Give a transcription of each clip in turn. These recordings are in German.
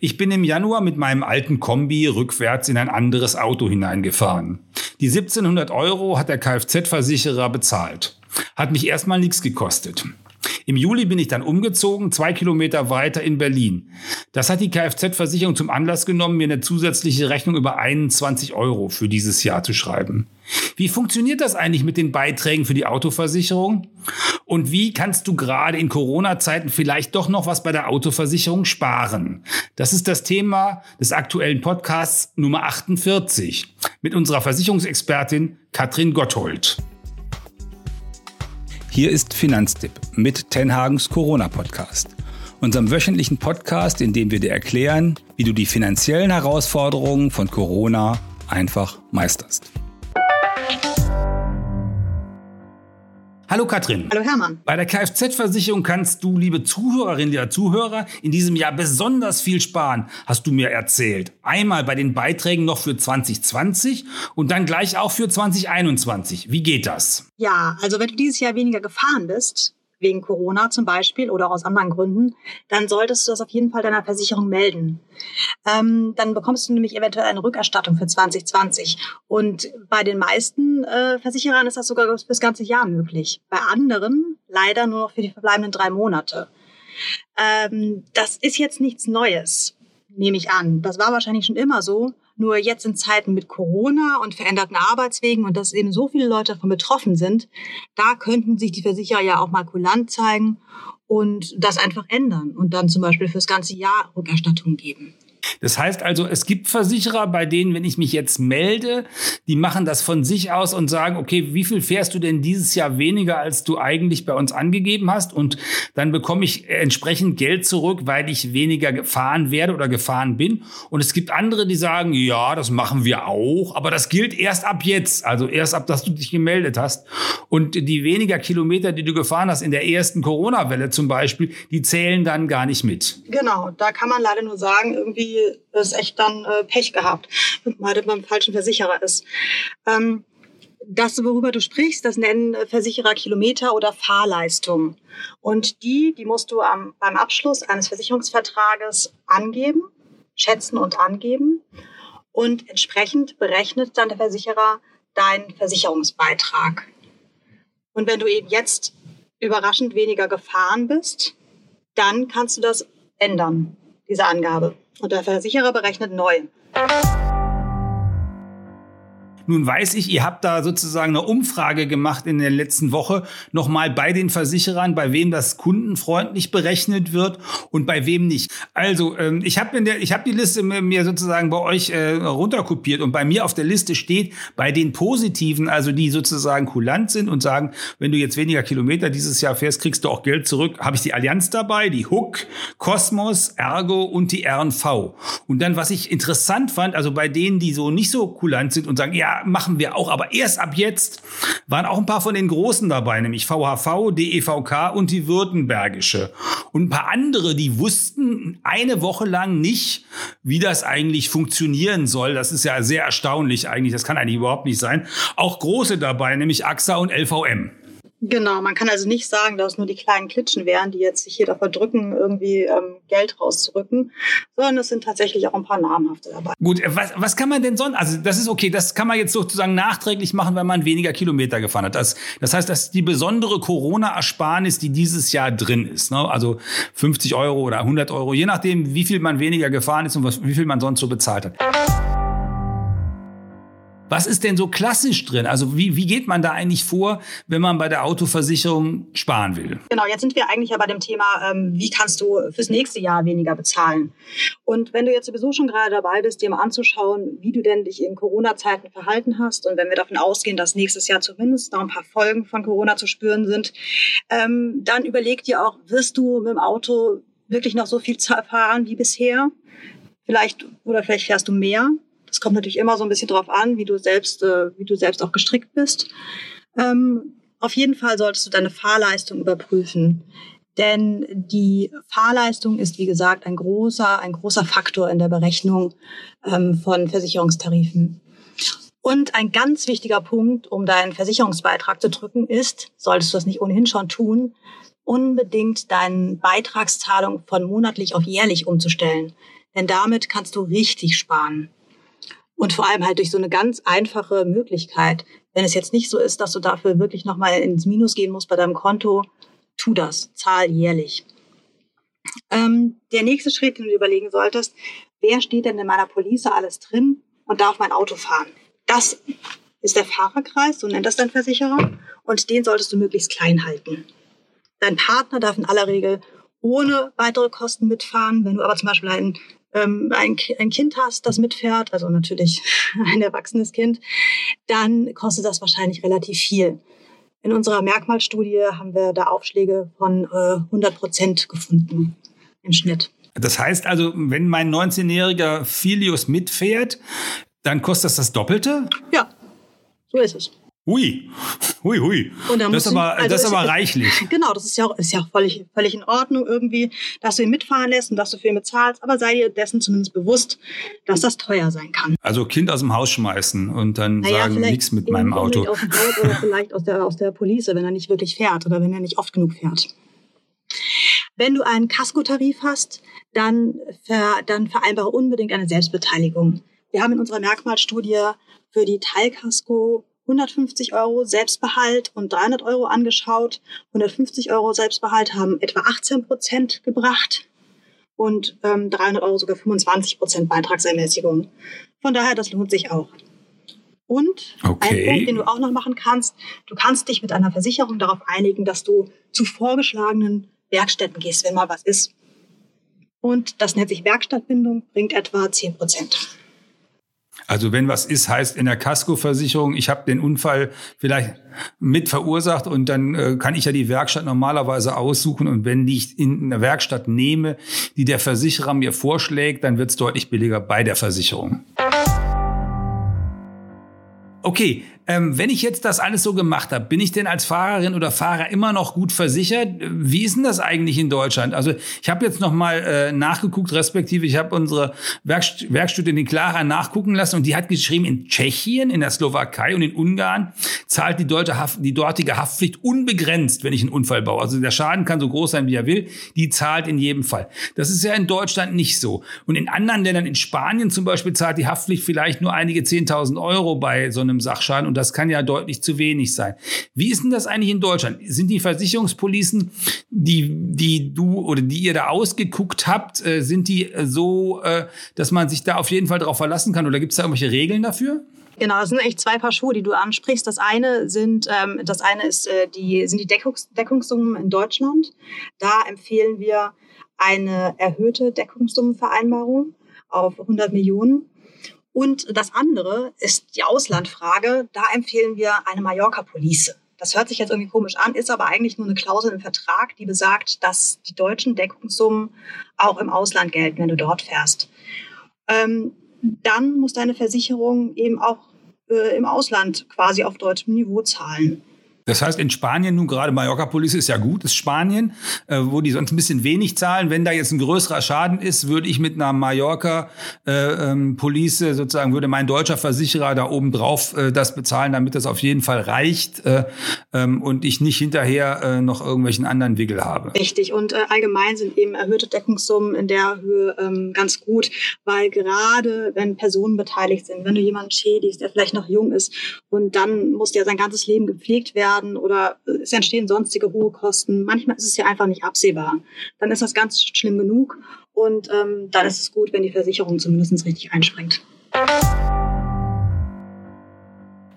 Ich bin im Januar mit meinem alten Kombi rückwärts in ein anderes Auto hineingefahren. Die 1700 Euro hat der Kfz-Versicherer bezahlt. Hat mich erstmal nichts gekostet. Im Juli bin ich dann umgezogen, zwei Kilometer weiter in Berlin. Das hat die Kfz-Versicherung zum Anlass genommen, mir eine zusätzliche Rechnung über 21 Euro für dieses Jahr zu schreiben. Wie funktioniert das eigentlich mit den Beiträgen für die Autoversicherung? Und wie kannst du gerade in Corona-Zeiten vielleicht doch noch was bei der Autoversicherung sparen? Das ist das Thema des aktuellen Podcasts Nummer 48 mit unserer Versicherungsexpertin Katrin Gotthold. Hier ist Finanztipp mit Tenhagens Corona-Podcast. Unserem wöchentlichen Podcast, in dem wir dir erklären, wie du die finanziellen Herausforderungen von Corona einfach meisterst. Hallo Katrin. Hallo Hermann. Bei der Kfz-Versicherung kannst du, liebe Zuhörerinnen, der Zuhörer, in diesem Jahr besonders viel sparen, hast du mir erzählt. Einmal bei den Beiträgen noch für 2020 und dann gleich auch für 2021. Wie geht das? Ja, also wenn du dieses Jahr weniger gefahren bist, wegen Corona zum Beispiel oder aus anderen Gründen, dann solltest du das auf jeden Fall deiner Versicherung melden. Ähm, dann bekommst du nämlich eventuell eine Rückerstattung für 2020. Und bei den meisten äh, Versicherern ist das sogar das ganze Jahr möglich. Bei anderen leider nur noch für die verbleibenden drei Monate. Ähm, das ist jetzt nichts Neues, nehme ich an. Das war wahrscheinlich schon immer so. Nur jetzt in Zeiten mit Corona und veränderten Arbeitswegen und dass eben so viele Leute davon betroffen sind, da könnten sich die Versicherer ja auch mal kulant zeigen und das einfach ändern und dann zum Beispiel fürs ganze Jahr Rückerstattung geben. Das heißt also, es gibt Versicherer, bei denen, wenn ich mich jetzt melde, die machen das von sich aus und sagen, okay, wie viel fährst du denn dieses Jahr weniger, als du eigentlich bei uns angegeben hast? Und dann bekomme ich entsprechend Geld zurück, weil ich weniger gefahren werde oder gefahren bin. Und es gibt andere, die sagen, ja, das machen wir auch, aber das gilt erst ab jetzt, also erst ab, dass du dich gemeldet hast. Und die weniger Kilometer, die du gefahren hast in der ersten Corona-Welle zum Beispiel, die zählen dann gar nicht mit. Genau, da kann man leider nur sagen, irgendwie ist echt dann äh, Pech gehabt, man halt beim falschen Versicherer ist. Ähm, das, worüber du sprichst, das nennen Versicherer Kilometer oder Fahrleistung. Und die, die musst du am, beim Abschluss eines Versicherungsvertrages angeben, schätzen und angeben. Und entsprechend berechnet dann der Versicherer deinen Versicherungsbeitrag. Und wenn du eben jetzt überraschend weniger gefahren bist, dann kannst du das ändern, diese Angabe. Und der Versicherer berechnet neu. Nun weiß ich, ihr habt da sozusagen eine Umfrage gemacht in der letzten Woche, nochmal bei den Versicherern, bei wem das kundenfreundlich berechnet wird und bei wem nicht. Also ähm, ich habe hab die Liste mir sozusagen bei euch äh, runterkopiert und bei mir auf der Liste steht, bei den Positiven, also die sozusagen kulant sind und sagen, wenn du jetzt weniger Kilometer dieses Jahr fährst, kriegst du auch Geld zurück, habe ich die Allianz dabei, die Hook, Cosmos, Ergo und die RNV. Und dann, was ich interessant fand, also bei denen, die so nicht so kulant sind und sagen, ja, machen wir auch. Aber erst ab jetzt waren auch ein paar von den Großen dabei, nämlich VHV, DEVK und die Württembergische. Und ein paar andere, die wussten eine Woche lang nicht, wie das eigentlich funktionieren soll. Das ist ja sehr erstaunlich eigentlich. Das kann eigentlich überhaupt nicht sein. Auch große dabei, nämlich AXA und LVM. Genau, man kann also nicht sagen, dass es nur die kleinen Klitschen wären, die jetzt sich hier davor drücken, irgendwie ähm, Geld rauszurücken, sondern es sind tatsächlich auch ein paar namhafte dabei. Gut, äh, was, was kann man denn sonst, also das ist okay, das kann man jetzt sozusagen nachträglich machen, wenn man weniger Kilometer gefahren hat. Das, das heißt, das ist die besondere Corona-Ersparnis, die dieses Jahr drin ist. Ne? Also 50 Euro oder 100 Euro, je nachdem, wie viel man weniger gefahren ist und was, wie viel man sonst so bezahlt hat. Was ist denn so klassisch drin? Also wie, wie geht man da eigentlich vor, wenn man bei der Autoversicherung sparen will? Genau, jetzt sind wir eigentlich ja bei dem Thema, ähm, wie kannst du fürs nächste Jahr weniger bezahlen? Und wenn du jetzt sowieso schon gerade dabei bist, dir mal anzuschauen, wie du denn dich in Corona-Zeiten verhalten hast und wenn wir davon ausgehen, dass nächstes Jahr zumindest noch ein paar Folgen von Corona zu spüren sind, ähm, dann überleg dir auch, wirst du mit dem Auto wirklich noch so viel fahren wie bisher? Vielleicht oder vielleicht fährst du mehr das kommt natürlich immer so ein bisschen drauf an, wie du selbst, äh, wie du selbst auch gestrickt bist. Ähm, auf jeden Fall solltest du deine Fahrleistung überprüfen. Denn die Fahrleistung ist, wie gesagt, ein großer, ein großer Faktor in der Berechnung ähm, von Versicherungstarifen. Und ein ganz wichtiger Punkt, um deinen Versicherungsbeitrag zu drücken, ist, solltest du das nicht ohnehin schon tun, unbedingt deine Beitragszahlung von monatlich auf jährlich umzustellen. Denn damit kannst du richtig sparen. Und vor allem halt durch so eine ganz einfache Möglichkeit. Wenn es jetzt nicht so ist, dass du dafür wirklich nochmal ins Minus gehen musst bei deinem Konto, tu das, zahl jährlich. Ähm, der nächste Schritt, den du überlegen solltest, wer steht denn in meiner Police alles drin und darf mein Auto fahren? Das ist der Fahrerkreis, so nennt das dein Versicherer, und den solltest du möglichst klein halten. Dein Partner darf in aller Regel ohne weitere Kosten mitfahren. Wenn du aber zum Beispiel ein, ähm, ein, ein Kind hast, das mitfährt, also natürlich ein erwachsenes Kind, dann kostet das wahrscheinlich relativ viel. In unserer Merkmalstudie haben wir da Aufschläge von äh, 100 Prozent gefunden im Schnitt. Das heißt also, wenn mein 19-jähriger Filius mitfährt, dann kostet das das Doppelte? Ja, so ist es. Hui, hui, hui. das ist aber, also das ist aber reichlich. Genau, das ist ja auch, ist ja auch völlig, völlig in Ordnung irgendwie, dass du ihn mitfahren lässt und dass du für ihn bezahlst. Aber sei dir dessen zumindest bewusst, dass das teuer sein kann. Also Kind aus dem Haus schmeißen und dann naja, sagen, nichts mit meinem Auto. Aus dem Haus oder vielleicht aus der, aus der Police, wenn er nicht wirklich fährt oder wenn er nicht oft genug fährt. Wenn du einen Kaskotarif hast, dann, ver, dann vereinbare unbedingt eine Selbstbeteiligung. Wir haben in unserer Merkmalstudie für die Teilkasko 150 Euro Selbstbehalt und 300 Euro angeschaut. 150 Euro Selbstbehalt haben etwa 18 Prozent gebracht und ähm, 300 Euro sogar 25 Prozent Beitragsermäßigung. Von daher, das lohnt sich auch. Und okay. ein Punkt, den du auch noch machen kannst, du kannst dich mit einer Versicherung darauf einigen, dass du zu vorgeschlagenen Werkstätten gehst, wenn mal was ist. Und das nennt sich Werkstattbindung, bringt etwa 10 Prozent. Also wenn was ist, heißt in der Kaskoversicherung, ich habe den Unfall vielleicht mit verursacht und dann äh, kann ich ja die Werkstatt normalerweise aussuchen und wenn ich in eine Werkstatt nehme, die der Versicherer mir vorschlägt, dann wird es deutlich billiger bei der Versicherung. Okay, ähm, wenn ich jetzt das alles so gemacht habe, bin ich denn als Fahrerin oder Fahrer immer noch gut versichert? Wie ist denn das eigentlich in Deutschland? Also ich habe jetzt noch mal äh, nachgeguckt, respektive ich habe unsere Werkst Werkstudentin Clara nachgucken lassen und die hat geschrieben, in Tschechien, in der Slowakei und in Ungarn zahlt die, deutsche Haft, die dortige Haftpflicht unbegrenzt, wenn ich einen Unfall baue. Also der Schaden kann so groß sein, wie er will, die zahlt in jedem Fall. Das ist ja in Deutschland nicht so. Und in anderen Ländern, in Spanien zum Beispiel, zahlt die Haftpflicht vielleicht nur einige 10.000 Euro bei so einem Sachschaden und das kann ja deutlich zu wenig sein. Wie ist denn das eigentlich in Deutschland? Sind die Versicherungspolicen, die, die du oder die ihr da ausgeguckt habt, äh, sind die so, äh, dass man sich da auf jeden Fall darauf verlassen kann? Oder gibt es da irgendwelche Regeln dafür? Genau, das sind echt zwei Paar Schuhe, die du ansprichst. Das eine sind, ähm, das eine ist äh, die sind die Deckungs Deckungssummen in Deutschland. Da empfehlen wir eine erhöhte Deckungssummenvereinbarung auf 100 Millionen. Und das andere ist die Auslandfrage. Da empfehlen wir eine Mallorca-Police. Das hört sich jetzt irgendwie komisch an, ist aber eigentlich nur eine Klausel im Vertrag, die besagt, dass die deutschen Deckungssummen auch im Ausland gelten, wenn du dort fährst. Ähm, dann muss deine Versicherung eben auch äh, im Ausland quasi auf deutschem Niveau zahlen. Das heißt, in Spanien, nun gerade Mallorca Police ist ja gut, ist Spanien, äh, wo die sonst ein bisschen wenig zahlen. Wenn da jetzt ein größerer Schaden ist, würde ich mit einer Mallorca äh, ähm, Police sozusagen, würde mein deutscher Versicherer da oben drauf äh, das bezahlen, damit das auf jeden Fall reicht äh, ähm, und ich nicht hinterher äh, noch irgendwelchen anderen Wiggle habe. Richtig. Und äh, allgemein sind eben erhöhte Deckungssummen in der Höhe ähm, ganz gut, weil gerade wenn Personen beteiligt sind, wenn du jemanden schädigst, der vielleicht noch jung ist und dann muss ja sein ganzes Leben gepflegt werden, werden oder es entstehen sonstige hohe Kosten. Manchmal ist es ja einfach nicht absehbar. Dann ist das ganz schlimm genug und ähm, dann ist es gut, wenn die Versicherung zumindest richtig einspringt.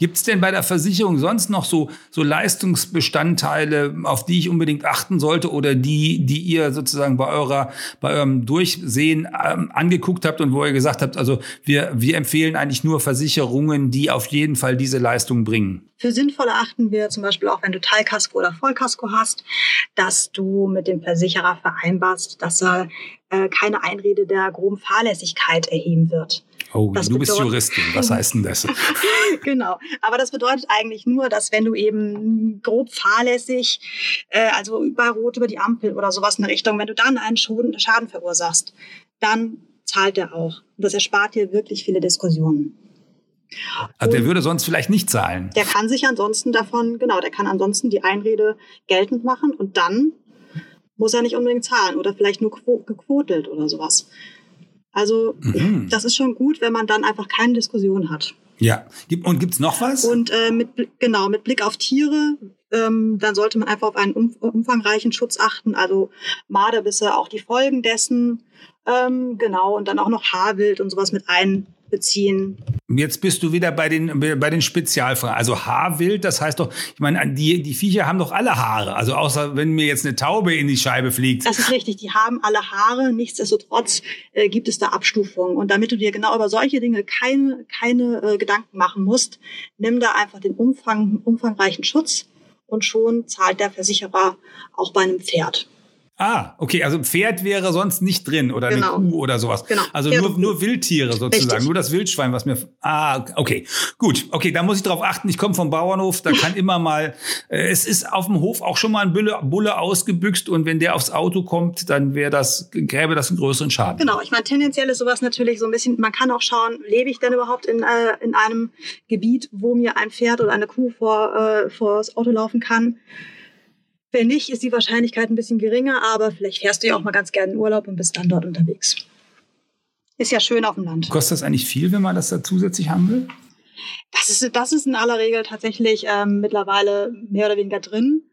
Gibt es denn bei der Versicherung sonst noch so, so Leistungsbestandteile, auf die ich unbedingt achten sollte oder die, die ihr sozusagen bei eurer, bei eurem Durchsehen ähm, angeguckt habt und wo ihr gesagt habt, also wir, wir empfehlen eigentlich nur Versicherungen, die auf jeden Fall diese Leistung bringen? Für sinnvoll erachten wir zum Beispiel auch, wenn du Teilkasko oder Vollkasko hast, dass du mit dem Versicherer vereinbarst, dass er äh, keine Einrede der groben Fahrlässigkeit erheben wird. Oh, das du bist Juristin. Was heißt denn das? genau. Aber das bedeutet eigentlich nur, dass wenn du eben grob fahrlässig, äh, also über Rot, über die Ampel oder sowas in der Richtung, wenn du dann einen Schaden verursachst, dann zahlt er auch. Und das erspart dir wirklich viele Diskussionen. Also der würde sonst vielleicht nicht zahlen. Der kann sich ansonsten davon, genau, der kann ansonsten die Einrede geltend machen und dann muss er nicht unbedingt zahlen oder vielleicht nur gequotelt oder sowas. Also mhm. das ist schon gut, wenn man dann einfach keine Diskussion hat. Ja, und gibt's noch was? Und äh, mit, genau, mit Blick auf Tiere, ähm, dann sollte man einfach auf einen um, umfangreichen Schutz achten, also Marderbisse, auch die Folgen dessen, ähm, genau, und dann auch noch Haarwild und sowas mit einbeziehen. Jetzt bist du wieder bei den, bei den Spezialfragen. Also Haarwild, das heißt doch, ich meine, die, die Viecher haben doch alle Haare. Also außer wenn mir jetzt eine Taube in die Scheibe fliegt. Das ist richtig, die haben alle Haare. Nichtsdestotrotz äh, gibt es da Abstufungen. Und damit du dir genau über solche Dinge keine, keine äh, Gedanken machen musst, nimm da einfach den Umfang, umfangreichen Schutz und schon zahlt der Versicherer auch bei einem Pferd. Ah, okay, also Pferd wäre sonst nicht drin oder genau. eine Kuh oder sowas. Genau. Also nur, nur Wildtiere sozusagen, Richtig. nur das Wildschwein, was mir. Ah, okay, gut, okay, da muss ich drauf achten. Ich komme vom Bauernhof, da kann immer mal. Äh, es ist auf dem Hof auch schon mal ein Bulle, Bulle ausgebüxt und wenn der aufs Auto kommt, dann wäre das gäbe das einen größeren Schaden. Genau, ich meine tendenziell ist sowas natürlich so ein bisschen. Man kann auch schauen, lebe ich denn überhaupt in äh, in einem Gebiet, wo mir ein Pferd oder eine Kuh vor äh, vor das Auto laufen kann. Wenn nicht, ist die Wahrscheinlichkeit ein bisschen geringer, aber vielleicht fährst du ja auch mal ganz gerne in Urlaub und bist dann dort unterwegs. Ist ja schön auf dem Land. Kostet das eigentlich viel, wenn man das da zusätzlich haben will? Das ist, das ist in aller Regel tatsächlich ähm, mittlerweile mehr oder weniger drin.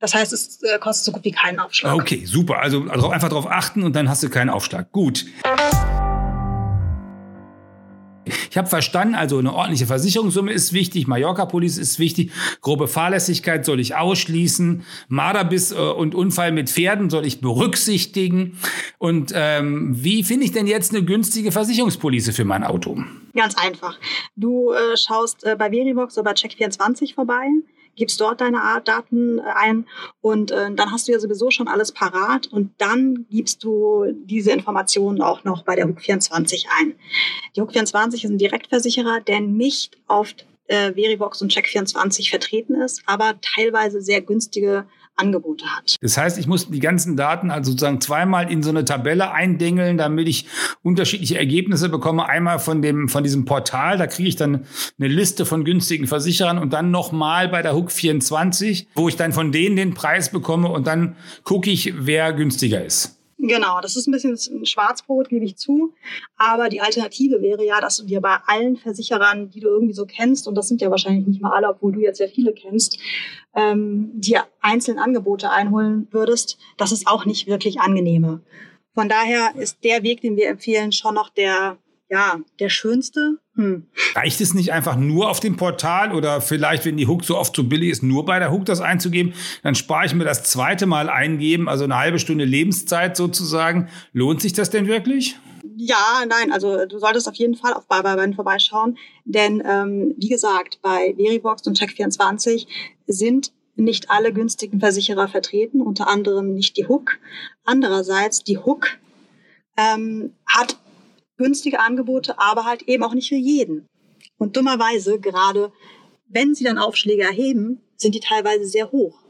Das heißt, es äh, kostet so gut wie keinen Aufschlag. Okay, super. Also, also einfach darauf achten und dann hast du keinen Aufschlag. Gut. Ich habe verstanden, also eine ordentliche Versicherungssumme ist wichtig, Mallorca-Police ist wichtig, grobe Fahrlässigkeit soll ich ausschließen, Marderbiss äh, und Unfall mit Pferden soll ich berücksichtigen. Und ähm, wie finde ich denn jetzt eine günstige Versicherungspolice für mein Auto? Ganz einfach. Du äh, schaust äh, bei Veribox oder bei Check24 vorbei gibst dort deine Daten äh, ein und äh, dann hast du ja sowieso schon alles parat und dann gibst du diese Informationen auch noch bei der HUK24 ein. Die HUK24 ist ein Direktversicherer, der nicht auf äh, Verivox und Check24 vertreten ist, aber teilweise sehr günstige Angebote hat. Das heißt, ich muss die ganzen Daten also sozusagen zweimal in so eine Tabelle eindengeln, damit ich unterschiedliche Ergebnisse bekomme. Einmal von dem, von diesem Portal, da kriege ich dann eine Liste von günstigen Versicherern und dann nochmal bei der Hook 24, wo ich dann von denen den Preis bekomme und dann gucke ich, wer günstiger ist. Genau, das ist ein bisschen ein Schwarzbrot, gebe ich zu. Aber die Alternative wäre ja, dass du dir bei allen Versicherern, die du irgendwie so kennst, und das sind ja wahrscheinlich nicht mal alle, obwohl du jetzt sehr viele kennst, ähm, dir einzelne Angebote einholen würdest. Das ist auch nicht wirklich angenehme. Von daher ist der Weg, den wir empfehlen, schon noch der, ja, der schönste. Hm. Reicht es nicht einfach nur auf dem Portal oder vielleicht, wenn die Hook so oft so billig ist, nur bei der Hook das einzugeben? Dann spare ich mir das zweite Mal eingeben, also eine halbe Stunde Lebenszeit sozusagen. Lohnt sich das denn wirklich? Ja, nein, also du solltest auf jeden Fall auf Barberband vorbeischauen, denn ähm, wie gesagt, bei Veribox und Check24 sind nicht alle günstigen Versicherer vertreten, unter anderem nicht die Hook. Andererseits, die Hook ähm, hat günstige Angebote, aber halt eben auch nicht für jeden. Und dummerweise, gerade wenn sie dann Aufschläge erheben, sind die teilweise sehr hoch.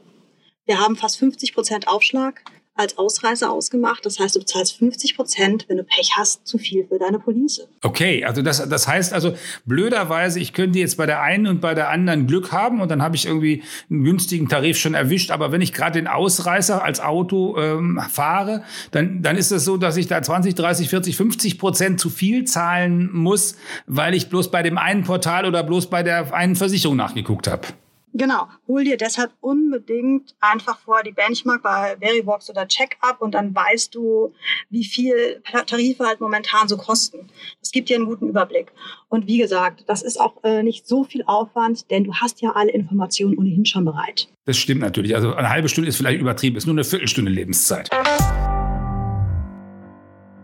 Wir haben fast 50 Prozent Aufschlag als Ausreißer ausgemacht. Das heißt, du bezahlst 50 Prozent, wenn du Pech hast, zu viel für deine Police. Okay, also das, das heißt also, blöderweise, ich könnte jetzt bei der einen und bei der anderen Glück haben und dann habe ich irgendwie einen günstigen Tarif schon erwischt. Aber wenn ich gerade den Ausreißer als Auto ähm, fahre, dann, dann ist es so, dass ich da 20, 30, 40, 50 Prozent zu viel zahlen muss, weil ich bloß bei dem einen Portal oder bloß bei der einen Versicherung nachgeguckt habe. Genau. Hol dir deshalb unbedingt einfach vor die Benchmark bei Veribox oder Checkup und dann weißt du, wie viel Tarife halt momentan so kosten. Das gibt dir einen guten Überblick. Und wie gesagt, das ist auch äh, nicht so viel Aufwand, denn du hast ja alle Informationen ohnehin schon bereit. Das stimmt natürlich. Also eine halbe Stunde ist vielleicht übertrieben, ist nur eine Viertelstunde Lebenszeit.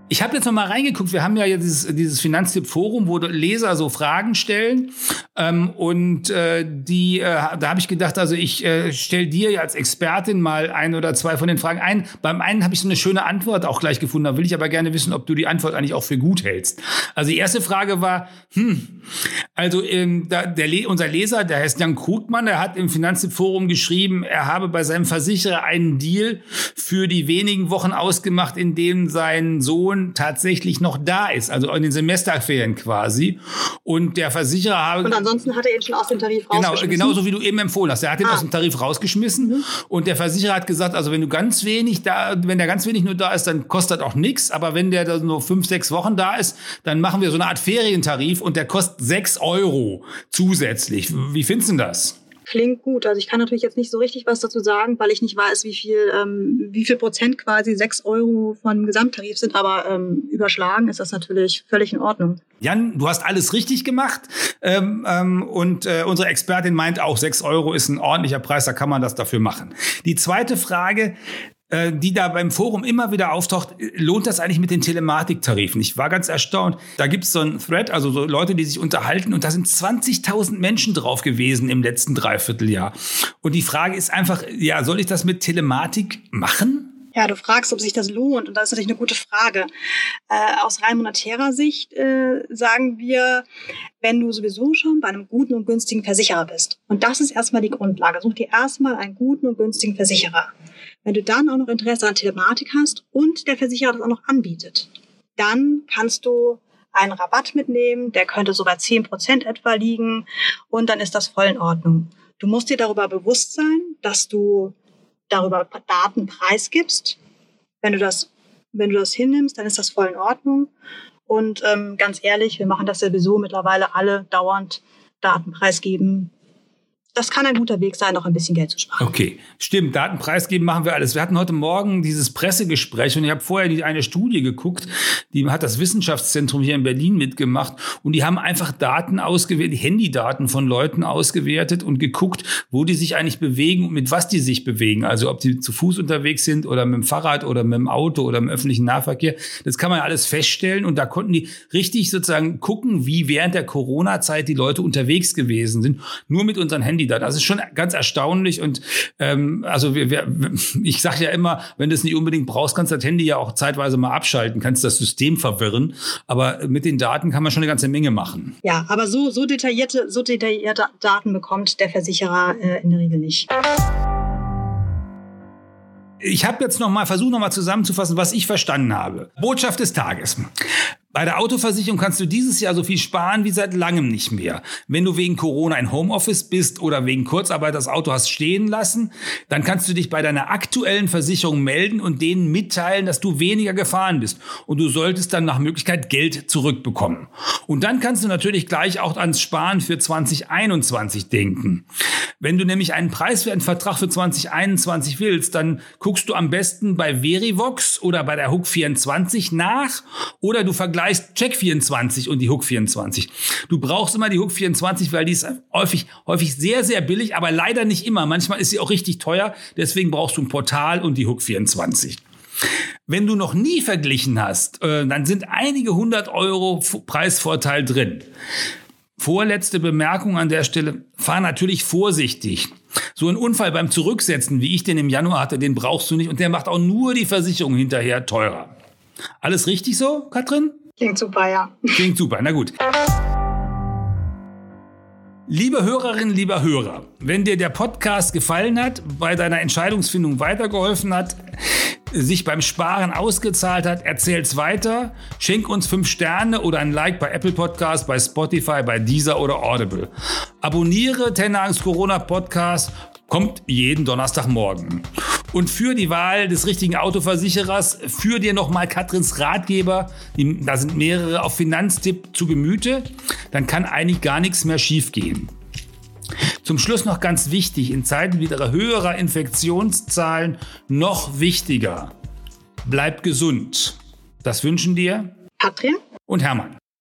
Ich habe jetzt noch mal reingeguckt. Wir haben ja dieses, dieses Finanztipp-Forum, wo Leser so Fragen stellen. Ähm, und äh, die, äh, da habe ich gedacht, also ich äh, stelle dir als Expertin mal ein oder zwei von den Fragen ein. Beim einen habe ich so eine schöne Antwort auch gleich gefunden. Da will ich aber gerne wissen, ob du die Antwort eigentlich auch für gut hältst. Also die erste Frage war, hm, Also ähm, da, der, unser Leser, der heißt Jan Krugmann, der hat im Finanzforum geschrieben, er habe bei seinem Versicherer einen Deal für die wenigen Wochen ausgemacht, in denen sein Sohn tatsächlich noch da ist, also in den Semesterferien quasi. Und der Versicherer habe... Und ansonsten hat er ihn schon aus dem Tarif genau, rausgeschmissen? Genau, genauso wie du eben empfohlen hast. Er hat ihn ah. aus dem Tarif rausgeschmissen mhm. und der Versicherer hat gesagt, also wenn du ganz wenig da, wenn der ganz wenig nur da ist, dann kostet auch nichts, aber wenn der da nur fünf, sechs Wochen da ist, dann machen wir so eine Art Ferientarif und der kostet sechs Euro zusätzlich. Wie findest du das? Klingt gut. Also ich kann natürlich jetzt nicht so richtig was dazu sagen, weil ich nicht weiß, wie viel, ähm, wie viel Prozent quasi sechs Euro von Gesamttarif sind. Aber ähm, überschlagen ist das natürlich völlig in Ordnung. Jan, du hast alles richtig gemacht. Ähm, ähm, und äh, unsere Expertin meint auch, sechs Euro ist ein ordentlicher Preis, da kann man das dafür machen. Die zweite Frage, äh, die da beim Forum immer wieder auftaucht, lohnt das eigentlich mit den Telematiktarifen? Ich war ganz erstaunt. Da gibt es so ein Thread, also so Leute, die sich unterhalten und da sind 20.000 Menschen drauf gewesen im letzten Dreivierteljahr. Und die Frage ist einfach, ja, soll ich das mit Telematik machen? Ja, du fragst, ob sich das lohnt. Und das ist natürlich eine gute Frage. Äh, aus rein monetärer Sicht äh, sagen wir, wenn du sowieso schon bei einem guten und günstigen Versicherer bist. Und das ist erstmal die Grundlage. Such dir erstmal einen guten und günstigen Versicherer. Wenn du dann auch noch Interesse an Telematik hast und der Versicherer das auch noch anbietet, dann kannst du einen Rabatt mitnehmen, der könnte so bei 10% etwa liegen und dann ist das voll in Ordnung. Du musst dir darüber bewusst sein, dass du darüber Daten preisgibst. Wenn du das, wenn du das hinnimmst, dann ist das voll in Ordnung. Und ähm, ganz ehrlich, wir machen das sowieso mittlerweile alle dauernd Daten preisgeben, das kann ein guter Weg sein, noch ein bisschen Geld zu sparen. Okay, stimmt. Datenpreis geben machen wir alles. Wir hatten heute Morgen dieses Pressegespräch und ich habe vorher die, eine Studie geguckt, die hat das Wissenschaftszentrum hier in Berlin mitgemacht und die haben einfach Daten ausgewertet, Handydaten von Leuten ausgewertet und geguckt, wo die sich eigentlich bewegen und mit was die sich bewegen. Also ob die zu Fuß unterwegs sind oder mit dem Fahrrad oder mit dem Auto oder im öffentlichen Nahverkehr. Das kann man alles feststellen und da konnten die richtig sozusagen gucken, wie während der Corona-Zeit die Leute unterwegs gewesen sind. Nur mit unseren Handy Mitglieder. Das ist schon ganz erstaunlich und ähm, also wir, wir, ich sage ja immer, wenn du es nicht unbedingt brauchst, kannst du das Handy ja auch zeitweise mal abschalten, kannst das System verwirren, aber mit den Daten kann man schon eine ganze Menge machen. Ja, aber so, so, detaillierte, so detaillierte Daten bekommt der Versicherer äh, in der Regel nicht. Ich habe jetzt noch mal versucht, noch mal zusammenzufassen, was ich verstanden habe. Botschaft des Tages. Bei der Autoversicherung kannst du dieses Jahr so viel sparen wie seit langem nicht mehr. Wenn du wegen Corona in Homeoffice bist oder wegen Kurzarbeit das Auto hast stehen lassen, dann kannst du dich bei deiner aktuellen Versicherung melden und denen mitteilen, dass du weniger gefahren bist. Und du solltest dann nach Möglichkeit Geld zurückbekommen. Und dann kannst du natürlich gleich auch ans Sparen für 2021 denken. Wenn du nämlich einen preiswerten Vertrag für 2021 willst, dann guckst du am besten bei Verivox oder bei der Hook 24 nach oder du vergleichst vergleichst Check 24 und die Hook 24. Du brauchst immer die Hook 24, weil die ist häufig, häufig sehr, sehr billig, aber leider nicht immer. Manchmal ist sie auch richtig teuer. Deswegen brauchst du ein Portal und die Hook 24. Wenn du noch nie verglichen hast, äh, dann sind einige hundert Euro Preisvorteil drin. Vorletzte Bemerkung an der Stelle. Fahr natürlich vorsichtig. So ein Unfall beim Zurücksetzen, wie ich den im Januar hatte, den brauchst du nicht und der macht auch nur die Versicherung hinterher teurer. Alles richtig so, Katrin? Klingt super, ja. Klingt super, na gut. Liebe Hörerinnen, lieber Hörer, wenn dir der Podcast gefallen hat, bei deiner Entscheidungsfindung weitergeholfen hat, sich beim Sparen ausgezahlt hat, erzähl's weiter, schenk uns fünf Sterne oder ein Like bei Apple Podcast, bei Spotify, bei Deezer oder Audible. Abonniere Tenag's Corona Podcast, kommt jeden Donnerstagmorgen. Und für die Wahl des richtigen Autoversicherers führ dir nochmal Katrins Ratgeber. Da sind mehrere auf Finanztipp zu Gemüte. Dann kann eigentlich gar nichts mehr schiefgehen. Zum Schluss noch ganz wichtig, in Zeiten wieder höherer Infektionszahlen noch wichtiger. Bleib gesund. Das wünschen dir Katrin und Hermann.